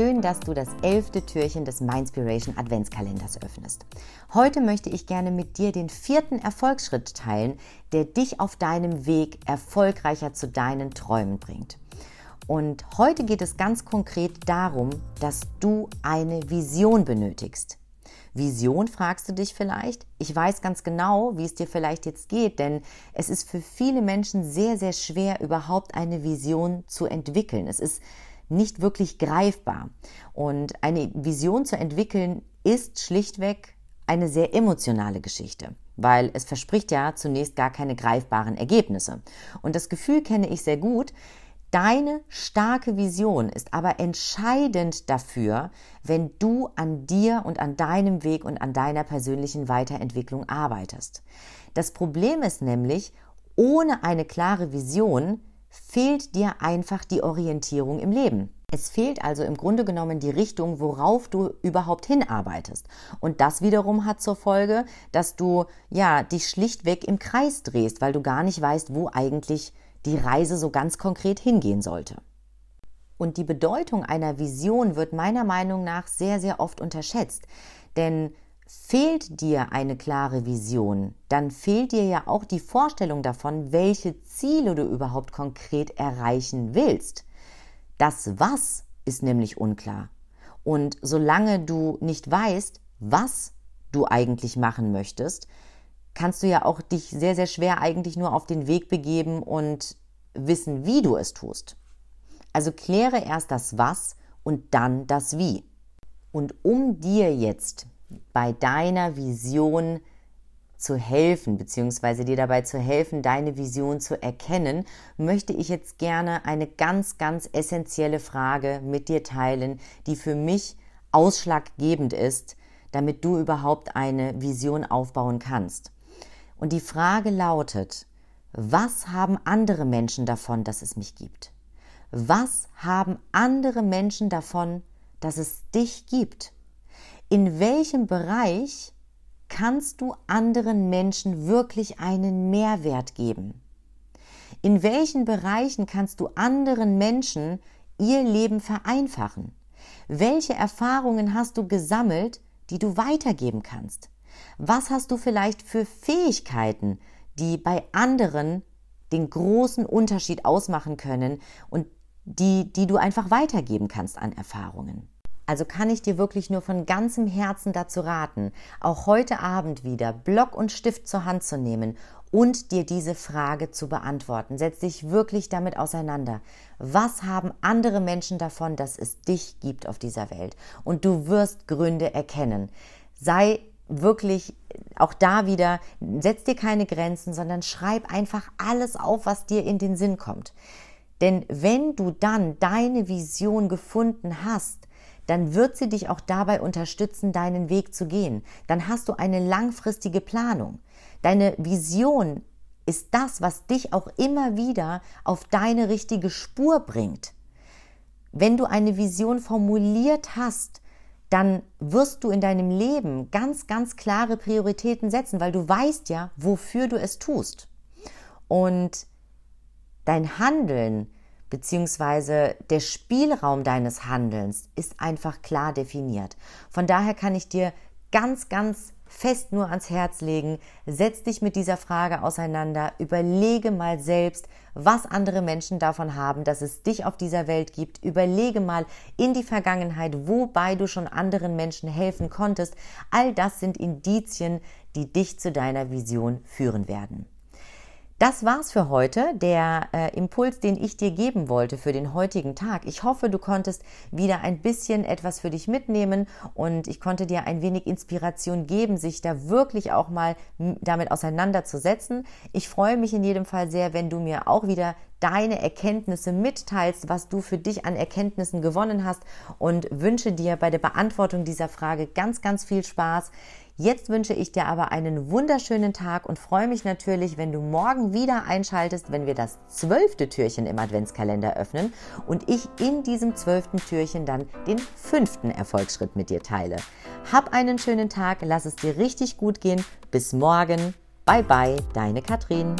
Schön, dass du das elfte Türchen des Mindspiration Adventskalenders öffnest. Heute möchte ich gerne mit dir den vierten Erfolgsschritt teilen, der dich auf deinem Weg erfolgreicher zu deinen Träumen bringt. Und heute geht es ganz konkret darum, dass du eine Vision benötigst. Vision fragst du dich vielleicht? Ich weiß ganz genau, wie es dir vielleicht jetzt geht, denn es ist für viele Menschen sehr, sehr schwer, überhaupt eine Vision zu entwickeln. Es ist nicht wirklich greifbar. Und eine Vision zu entwickeln ist schlichtweg eine sehr emotionale Geschichte, weil es verspricht ja zunächst gar keine greifbaren Ergebnisse. Und das Gefühl kenne ich sehr gut. Deine starke Vision ist aber entscheidend dafür, wenn du an dir und an deinem Weg und an deiner persönlichen Weiterentwicklung arbeitest. Das Problem ist nämlich, ohne eine klare Vision fehlt dir einfach die Orientierung im Leben. Es fehlt also im Grunde genommen die Richtung, worauf du überhaupt hinarbeitest. Und das wiederum hat zur Folge, dass du ja dich schlichtweg im Kreis drehst, weil du gar nicht weißt, wo eigentlich die Reise so ganz konkret hingehen sollte. Und die Bedeutung einer Vision wird meiner Meinung nach sehr, sehr oft unterschätzt. Denn Fehlt dir eine klare Vision, dann fehlt dir ja auch die Vorstellung davon, welche Ziele du überhaupt konkret erreichen willst. Das Was ist nämlich unklar. Und solange du nicht weißt, was du eigentlich machen möchtest, kannst du ja auch dich sehr, sehr schwer eigentlich nur auf den Weg begeben und wissen, wie du es tust. Also kläre erst das Was und dann das Wie. Und um dir jetzt bei deiner Vision zu helfen, beziehungsweise dir dabei zu helfen, deine Vision zu erkennen, möchte ich jetzt gerne eine ganz, ganz essentielle Frage mit dir teilen, die für mich ausschlaggebend ist, damit du überhaupt eine Vision aufbauen kannst. Und die Frage lautet, was haben andere Menschen davon, dass es mich gibt? Was haben andere Menschen davon, dass es dich gibt? In welchem Bereich kannst du anderen Menschen wirklich einen Mehrwert geben? In welchen Bereichen kannst du anderen Menschen ihr Leben vereinfachen? Welche Erfahrungen hast du gesammelt, die du weitergeben kannst? Was hast du vielleicht für Fähigkeiten, die bei anderen den großen Unterschied ausmachen können und die, die du einfach weitergeben kannst an Erfahrungen? Also kann ich dir wirklich nur von ganzem Herzen dazu raten, auch heute Abend wieder Block und Stift zur Hand zu nehmen und dir diese Frage zu beantworten. Setz dich wirklich damit auseinander. Was haben andere Menschen davon, dass es dich gibt auf dieser Welt? Und du wirst Gründe erkennen. Sei wirklich auch da wieder, setz dir keine Grenzen, sondern schreib einfach alles auf, was dir in den Sinn kommt. Denn wenn du dann deine Vision gefunden hast, dann wird sie dich auch dabei unterstützen, deinen Weg zu gehen. Dann hast du eine langfristige Planung. Deine Vision ist das, was dich auch immer wieder auf deine richtige Spur bringt. Wenn du eine Vision formuliert hast, dann wirst du in deinem Leben ganz, ganz klare Prioritäten setzen, weil du weißt ja, wofür du es tust. Und dein Handeln beziehungsweise der Spielraum deines Handelns ist einfach klar definiert. Von daher kann ich dir ganz, ganz fest nur ans Herz legen, setz dich mit dieser Frage auseinander, überlege mal selbst, was andere Menschen davon haben, dass es dich auf dieser Welt gibt, überlege mal in die Vergangenheit, wobei du schon anderen Menschen helfen konntest. All das sind Indizien, die dich zu deiner Vision führen werden. Das war's für heute, der äh, Impuls, den ich dir geben wollte für den heutigen Tag. Ich hoffe, du konntest wieder ein bisschen etwas für dich mitnehmen und ich konnte dir ein wenig Inspiration geben, sich da wirklich auch mal damit auseinanderzusetzen. Ich freue mich in jedem Fall sehr, wenn du mir auch wieder deine Erkenntnisse mitteilst, was du für dich an Erkenntnissen gewonnen hast und wünsche dir bei der Beantwortung dieser Frage ganz, ganz viel Spaß. Jetzt wünsche ich dir aber einen wunderschönen Tag und freue mich natürlich, wenn du morgen wieder einschaltest, wenn wir das zwölfte Türchen im Adventskalender öffnen und ich in diesem zwölften Türchen dann den fünften Erfolgsschritt mit dir teile. Hab einen schönen Tag, lass es dir richtig gut gehen. Bis morgen. Bye bye, deine Katrin.